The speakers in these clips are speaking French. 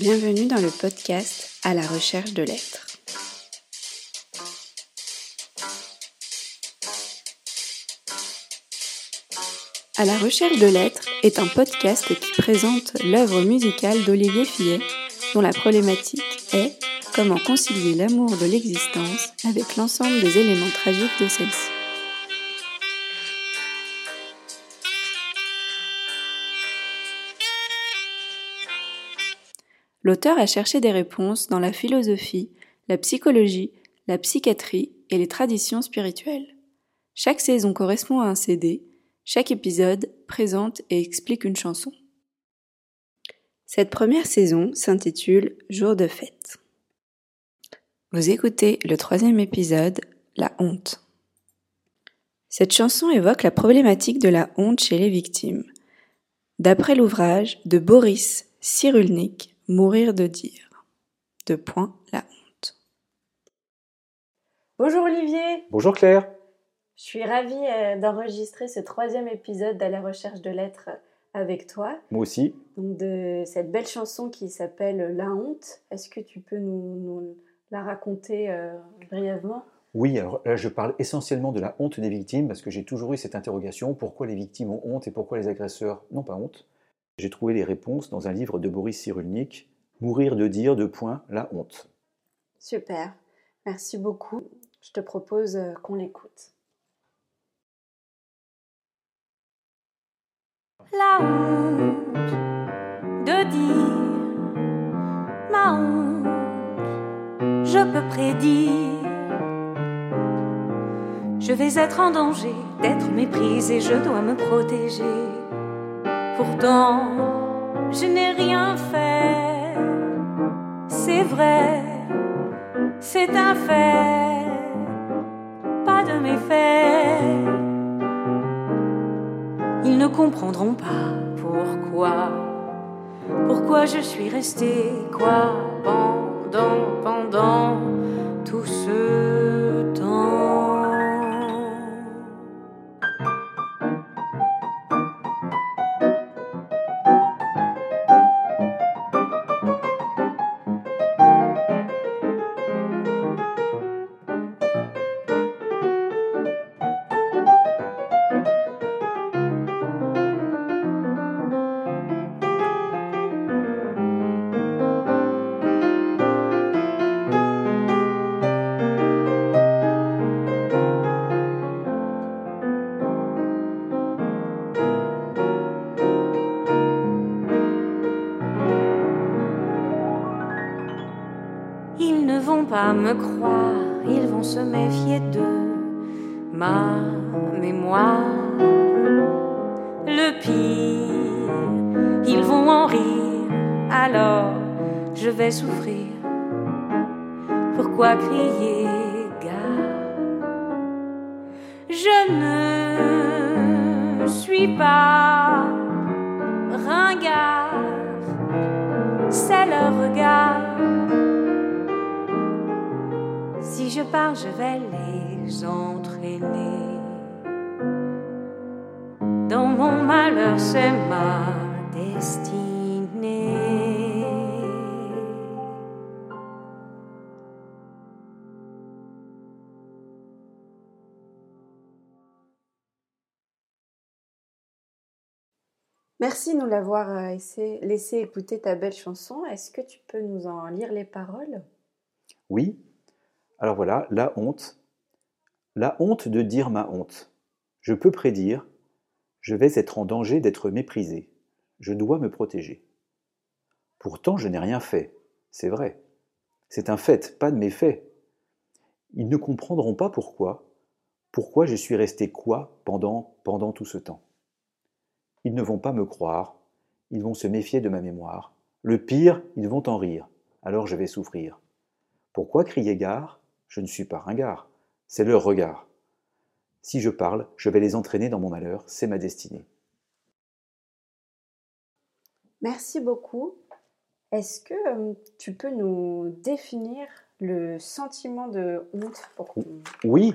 Bienvenue dans le podcast À la recherche de l'être. À la recherche de l'être est un podcast qui présente l'œuvre musicale d'Olivier Fillet, dont la problématique est comment concilier l'amour de l'existence avec l'ensemble des éléments tragiques de celle-ci. L'auteur a cherché des réponses dans la philosophie, la psychologie, la psychiatrie et les traditions spirituelles. Chaque saison correspond à un CD, chaque épisode présente et explique une chanson. Cette première saison s'intitule Jour de fête. Vous écoutez le troisième épisode, La honte. Cette chanson évoque la problématique de la honte chez les victimes. D'après l'ouvrage de Boris Cyrulnik, Mourir de dire. De point la honte. Bonjour Olivier. Bonjour Claire. Je suis ravie euh, d'enregistrer ce troisième épisode d'À la recherche de l'être avec toi. Moi aussi. Donc de cette belle chanson qui s'appelle La honte. Est-ce que tu peux nous, la raconter euh, brièvement? Oui, alors là je parle essentiellement de la honte des victimes parce que j'ai toujours eu cette interrogation pourquoi les victimes ont honte et pourquoi les agresseurs n'ont pas honte? J'ai trouvé les réponses dans un livre de Boris Cyrulnik, Mourir de dire de point la honte. Super, merci beaucoup. Je te propose euh, qu'on l'écoute. La honte de dire ma honte, je peux prédire. Je vais être en danger d'être méprise et je dois me protéger. Pourtant, je n'ai rien fait. C'est vrai, c'est un fait, pas de méfaits. Ils ne comprendront pas pourquoi, pourquoi je suis restée quoi pendant, pendant tout ce de ma mémoire. Le pire, ils vont en rire, alors je vais souffrir. Pourquoi crier gare Je ne suis pas ringard, c'est leur regard. Si je pars, je vais les entraîner. Dans mon malheur, c'est ma destinée. Merci de nous l'avoir euh, laissé, laissé écouter ta belle chanson. Est-ce que tu peux nous en lire les paroles? Oui. Alors voilà, la honte. La honte de dire ma honte. Je peux prédire, je vais être en danger d'être méprisé. Je dois me protéger. Pourtant, je n'ai rien fait. C'est vrai. C'est un fait, pas de méfait. Ils ne comprendront pas pourquoi. Pourquoi je suis resté quoi pendant, pendant tout ce temps. Ils ne vont pas me croire. Ils vont se méfier de ma mémoire. Le pire, ils vont en rire. Alors je vais souffrir. Pourquoi crier gare? Je ne suis pas ringard. C'est leur regard. Si je parle, je vais les entraîner dans mon malheur. C'est ma destinée. Merci beaucoup. Est-ce que euh, tu peux nous définir le sentiment de honte pour qu'on Oui.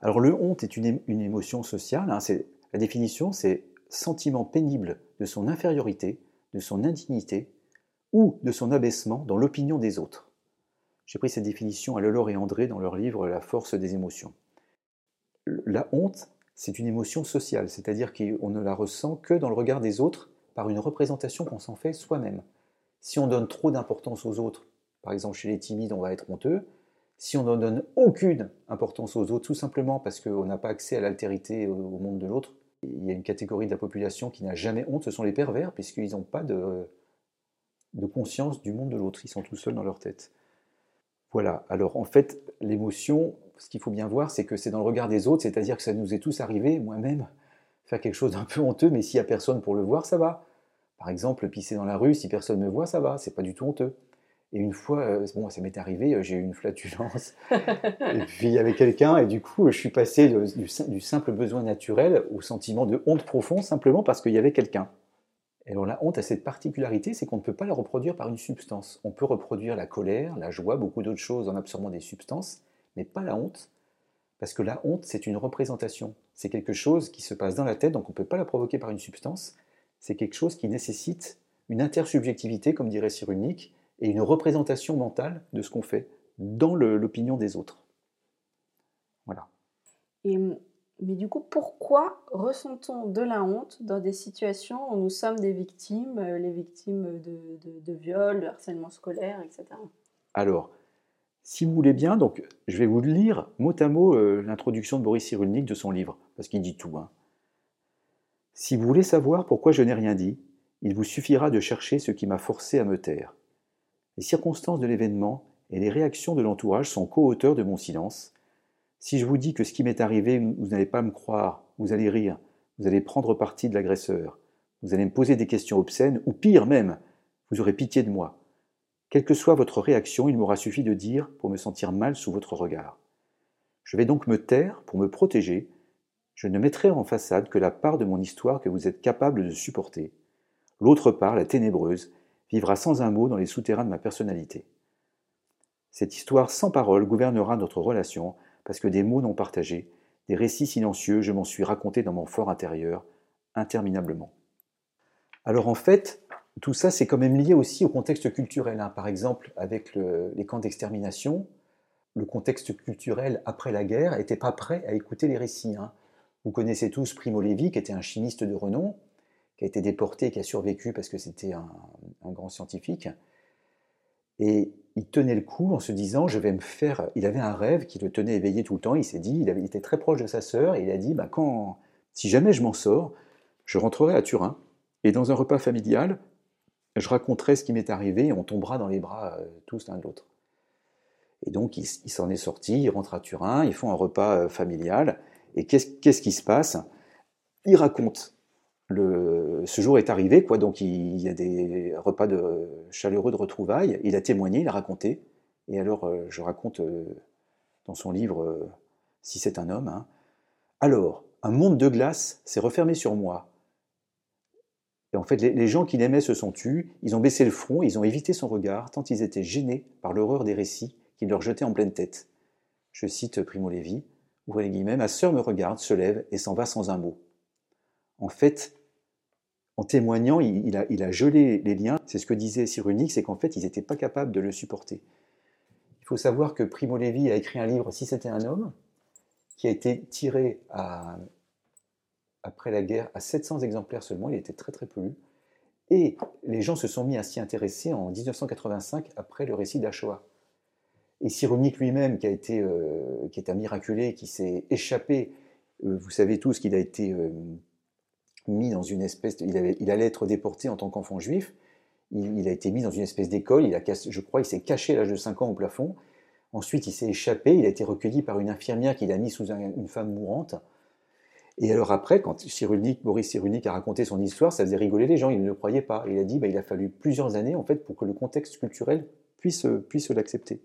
Alors le honte est une, émotion sociale. hein, c'est- la définition, c'est sentiment pénible de son infériorité, de son indignité ou de son abaissement dans l'opinion des autres. J'ai pris cette définition à Lelore et André dans leur livre La force des émotions. La honte, c'est une émotion sociale, c'est-à-dire qu'on ne la ressent que dans le regard des autres par une représentation qu'on s'en fait soi-même. Si on donne trop d'importance aux autres, par exemple chez les timides, on va être honteux. Si on ne donne aucune importance aux autres, tout simplement parce qu'on n'a pas accès à l'altérité au monde de l'autre, il y a une catégorie de la population qui n'a jamais honte, ce sont les pervers, puisqu'ils n'ont pas de, de conscience du monde de l'autre, ils sont tout seuls dans leur tête. Voilà, alors en fait, l'émotion, ce qu'il faut bien voir, c'est que c'est dans le regard des autres, c'est-à-dire que ça nous est tous arrivé, moi-même, faire quelque chose d'un peu honteux, mais s'il n'y a personne pour le voir, ça va. Par exemple, pisser dans la rue, si personne ne me voit, ça va, c'est pas du tout honteux. Et une fois, euh, bon, ça m'est arrivé, euh, j'ai eu une flatulence, et puis il y avait quelqu'un, et du coup, je suis passé du, simple besoin naturel au sentiment de honte profond, simplement parce qu'il y avait quelqu'un. Et la honte a cette particularité, c'est qu'on ne peut pas la reproduire par une substance. On peut reproduire la colère, la joie, beaucoup d'autres choses en absorbant des substances, mais pas la honte, parce que la honte, c'est une représentation. C'est quelque chose qui se passe dans la tête, donc on ne peut pas la provoquer par une substance. C'est quelque chose qui nécessite une intersubjectivité, comme dirait Cyrulnik, et une représentation mentale de ce qu'on fait dans l'opinion des autres. Voilà. Et, mais du coup, pourquoi ressentons de la honte dans des situations où nous sommes des victimes, euh, les victimes de, de, de viol, de harcèlement scolaire, etc. Alors, si vous voulez bien, donc, je vais vous lire mot à mot euh, l'introduction de Boris Cyrulnik de son livre, parce qu'il dit tout. Hein. Si vous voulez savoir pourquoi je n'ai rien dit, il vous suffira de chercher ce qui m'a forcé à me taire. Les circonstances de l'événement et les réactions de l'entourage sont co-auteurs de mon silence. Si je vous dis que ce qui m'est arrivé, vous n'allez pas me croire, vous allez rire, vous allez prendre parti de l'agresseur, vous allez me poser des questions obscènes, ou pire même, vous aurez pitié de moi. Quelle que soit votre réaction, il m'aura suffi de dire pour me sentir mal sous votre regard. Je vais donc me taire pour me protéger. Je ne mettrai en façade que la part de mon histoire que vous êtes capable de supporter. L'autre part, la ténébreuse, vivra sans un mot dans les souterrains de ma personnalité. Cette histoire sans parole gouvernera notre relation, parce que des mots non partagés, des récits silencieux, je m'en suis raconté dans mon fort intérieur, interminablement. Alors en fait, tout ça, c'est quand même lié aussi au contexte culturel. Hein. Par exemple, avec les camps d'extermination, le contexte culturel après la guerre n'était pas prêt à écouter les récits. Hein. Vous connaissez tous Primo Levi, qui était un chimiste de renom, qui a été déporté, qui a survécu parce que c'était un, grand scientifique. Et il tenait le coup en se disant, je vais me faire... Il avait un rêve qui le tenait éveillé tout le temps. Il s'est dit, il, avait, été très proche de sa sœur, et il a dit, bah, quand, si jamais je m'en sors, je rentrerai à Turin, et dans un repas familial, je raconterai ce qui m'est arrivé, et on tombera dans les bras euh, tous l'un de l'autre. Et donc, il, s'en est sorti, il rentre à Turin, ils font un repas euh, familial, et qu'est-ce qui se passe? Il raconte ce jour est arrivé, quoi, donc il, y a des repas de, chaleureux de retrouvailles. Il a témoigné, il a raconté. Et alors, euh, je raconte euh, dans son livre euh, Si c'est un homme. Hein. Alors, un monde de glace s'est refermé sur moi. Et en fait, les, gens qui l'aimaient se sont tus, ils ont baissé le front, ils ont évité son regard, tant ils étaient gênés par l'horreur des récits qu'il leur jetait en pleine tête. Je cite Primo Levi, ouvrez les guillemets, ma sœur me regarde, se lève et s'en va sans un mot. En fait, en témoignant, il, a, gelé les liens. C'est ce que disait Cyrulnik, c'est qu'en fait, ils n'étaient pas capables de le supporter. Il faut savoir que Primo Levi a écrit un livre, Si c'était un homme, qui a été tiré après la guerre à 700 exemplaires seulement, il était très très peu lu. Et les gens se sont mis à s'y intéresser en 1985 après le récit d'Achoa. Et Cyrulnik lui-même, qui euh, qui est un miraculé, qui s'est échappé, euh, vous savez tous qu'il a été euh, mis dans une espèce, il, allait être déporté en tant qu'enfant juif, il, a été mis dans une espèce d'école, il a je crois, il s'est caché à l'âge de 5 ans au plafond, ensuite il s'est échappé, il a été recueilli par une infirmière qui l'a mis sous une femme mourante, et alors après, quand Cyrulnik, Boris Cyrulnik a raconté son histoire, ça faisait rigoler les gens, ils ne le croyaient pas, il a dit, bah, il a fallu plusieurs années en fait pour que le contexte culturel puisse, puisse l'accepter.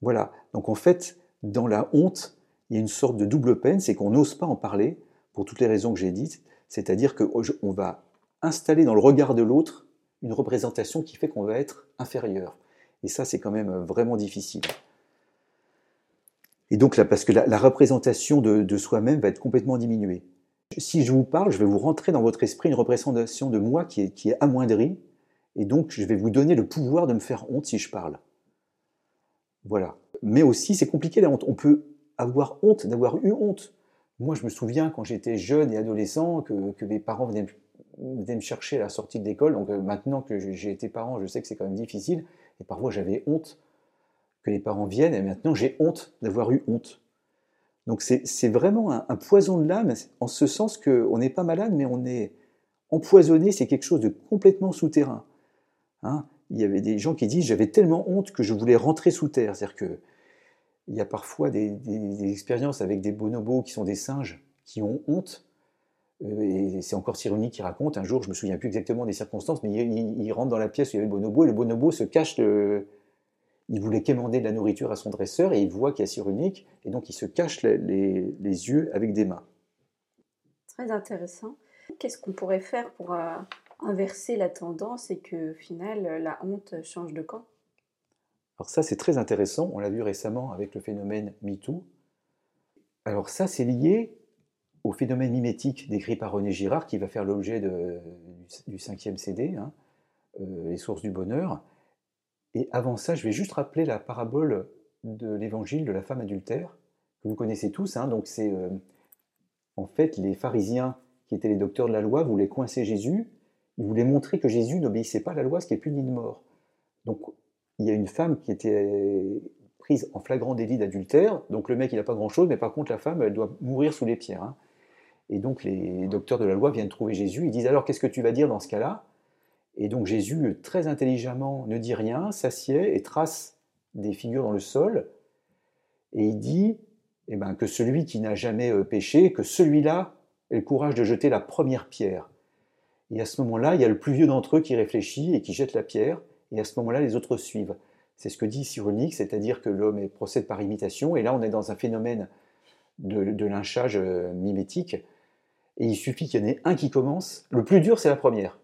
Voilà, donc en fait, dans la honte, il y a une sorte de double peine, c'est qu'on n'ose pas en parler, pour toutes les raisons que j'ai dites, c'est-à-dire qu'on va installer dans le regard de l'autre une représentation qui fait qu'on va être inférieur. Et ça, c'est quand même vraiment difficile. Et donc là, parce que la, représentation de, soi-même va être complètement diminuée. Si je vous parle, je vais vous rentrer dans votre esprit une représentation de moi qui est, qui est amoindrie, Et donc, je vais vous donner le pouvoir de me faire honte si je parle. Voilà. Mais aussi, c'est compliqué la honte. On peut avoir honte d'avoir eu honte. Moi, je me souviens quand j'étais jeune et adolescent que, mes parents venaient, me chercher à la sortie de l'école. Donc euh, maintenant que j'ai été parent, je sais que c'est quand même difficile. Et parfois, j'avais honte que les parents viennent. Et maintenant, j'ai honte d'avoir eu honte. Donc c'est vraiment un, poison de l'âme, en ce sens qu'on n'est pas malade, mais on est empoisonné, c'est quelque chose de complètement souterrain. Hein il y avait des gens qui disent j'avais tellement honte que je voulais rentrer sous terre. C'est-à-dire que il y a parfois des, expériences avec des bonobos qui sont des singes qui ont honte. Euh, et c'est encore Cyrulnik qui raconte. Un jour, je me souviens plus exactement des circonstances, mais il, rentre dans la pièce où il y avait le bonobo et le bonobo se cache. il voulait quémander de la nourriture à son dresseur et il voit qu'il y a Cyrulnik et donc il se cache les, yeux avec des mains. Très intéressant. Qu'est-ce qu'on pourrait faire pour euh, inverser la tendance et que, au final, la honte change de camp? Alors ça, c'est très intéressant. On l'a vu récemment avec le phénomène MeToo. Alors ça, c'est lié au phénomène mimétique décrit par René Girard, qui va faire l'objet du cinquième CD, hein, euh, Les sources du bonheur. Et avant ça, je vais juste rappeler la parabole de l'évangile de la femme adultère, que vous connaissez tous. Hein. donc c'est euh, en fait les pharisiens qui étaient les docteurs de la loi voulaient coincer Jésus il voulait montrer que Jésus n'obéissait pas à la loi, ce qui est puni de mort. Donc il y a une femme qui était prise en flagrant délit d'adultère, donc le mec il n'a pas grand-chose, mais par contre la femme elle doit mourir sous les pierres. Hein. Et donc les docteurs de la loi viennent trouver Jésus, ils disent alors qu'est-ce que tu vas dire dans ce cas-là? Et donc Jésus, très intelligemment, ne dit rien, s'assied et trace des figures dans le sol, et il dit eh ben, que celui qui n'a jamais euh, péché, que celui-là ait le courage de jeter la première pierre. Et à ce moment-là, il y a le plus vieux d'entre eux qui réfléchit et qui jette la pierre, et à ce moment-là, les autres suivent. C'est ce que dit Cyrulnik, c'est-à-dire que l'homme procède par imitation, et là on est dans un phénomène de, lynchage euh, mimétique, et il suffit qu'il y en ait un qui commence, le plus dur c'est la première,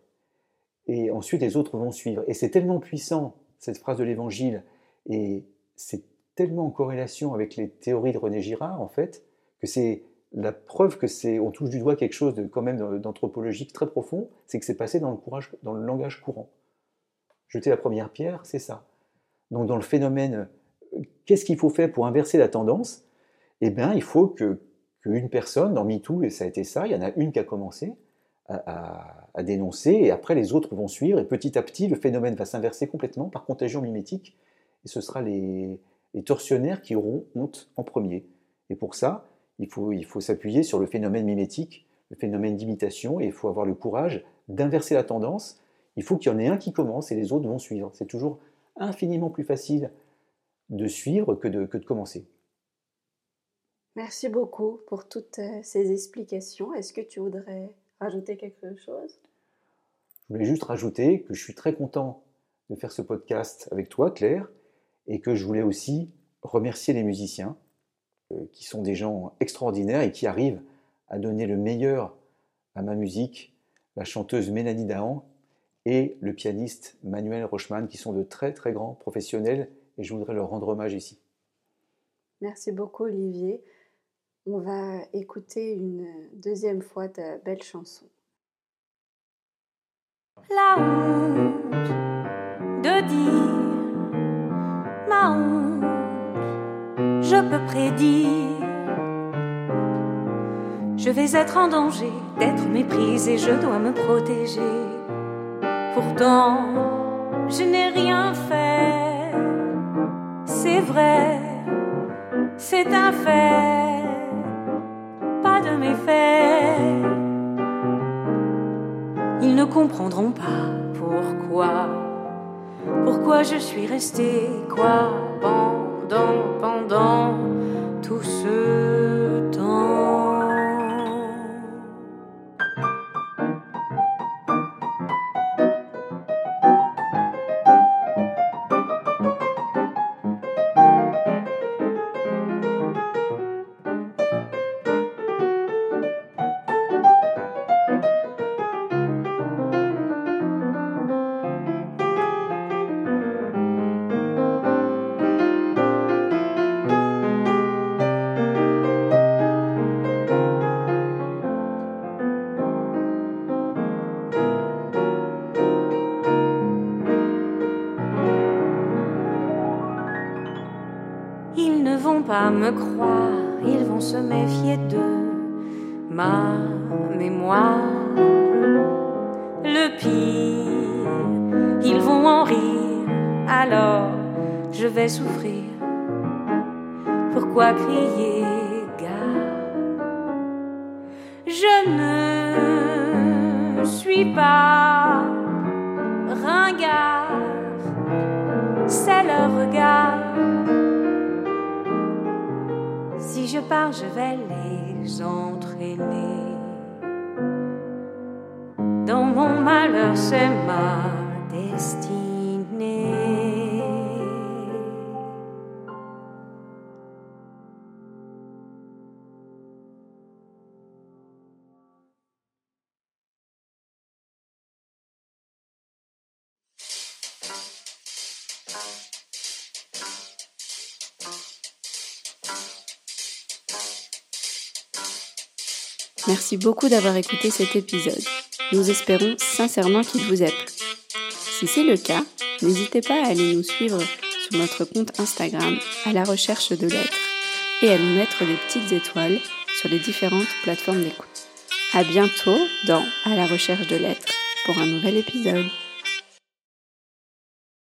et ensuite les autres vont suivre. Et c'est tellement puissant, cette phrase de l'Évangile, et c'est tellement en corrélation avec les théories de René Girard, en fait, que c'est la preuve que c'est, on touche du doigt quelque chose de quand même d'anthropologique très profond, c'est que c'est passé dans le, courage, dans le langage courant. Jeter la première pierre, c'est ça. Donc dans le phénomène, qu'est-ce qu'il faut faire pour inverser la tendance? Eh bien, il faut que qu'une personne, dans MeToo, et ça a été ça, il y en a une qui a commencé à, dénoncer, et après les autres vont suivre, et petit à petit, le phénomène va s'inverser complètement par contagion mimétique, et ce sera les, les tortionnaires qui auront honte en premier. Et pour ça, il faut, il faut s'appuyer sur le phénomène mimétique, le phénomène d'imitation, et il faut avoir le courage d'inverser la tendance. Il faut qu'il y en ait un qui commence et les autres vont suivre. C'est toujours infiniment plus facile de suivre que de, que de commencer. Merci beaucoup pour toutes euh, ces explications. Est-ce que tu voudrais rajouter quelque chose? Je voulais juste rajouter que je suis très content de faire ce podcast avec toi, Claire, et que je voulais aussi remercier les musiciens euh, qui sont des gens extraordinaires et qui arrivent à donner le meilleur à ma musique, la chanteuse Mélanie Dahan et le pianiste Manuel Rochman, qui sont de très très grands professionnels, et je voudrais leur rendre hommage ici. Merci beaucoup Olivier. On va écouter une deuxième fois ta belle chanson. La honte de dire ma honte je peux prédire. Je vais être en danger d'être méprisée, je dois me protéger. Pourtant, je n'ai rien fait. C'est vrai, c'est un fait, pas de méfaits. Ils ne comprendront pas pourquoi, pourquoi je suis restée quoi pendant, pendant tout ce me croire, ils vont se méfier de ma mémoire. Le pire, ils vont en rire, alors je vais souffrir. Pourquoi crier gare Je ne suis pas ringard, c'est leur regard. Je pars, je vais les entraîner. Dans mon malheur, c'est ma destinée. Merci beaucoup d'avoir écouté cet épisode. Nous espérons sincèrement qu'il vous a. Si c'est le cas, n'hésitez pas à aller nous suivre sur notre compte Instagram à la recherche de lettres et à nous mettre des petites étoiles sur les différentes plateformes d'écoute. À bientôt dans À la recherche de lettres pour un nouvel épisode.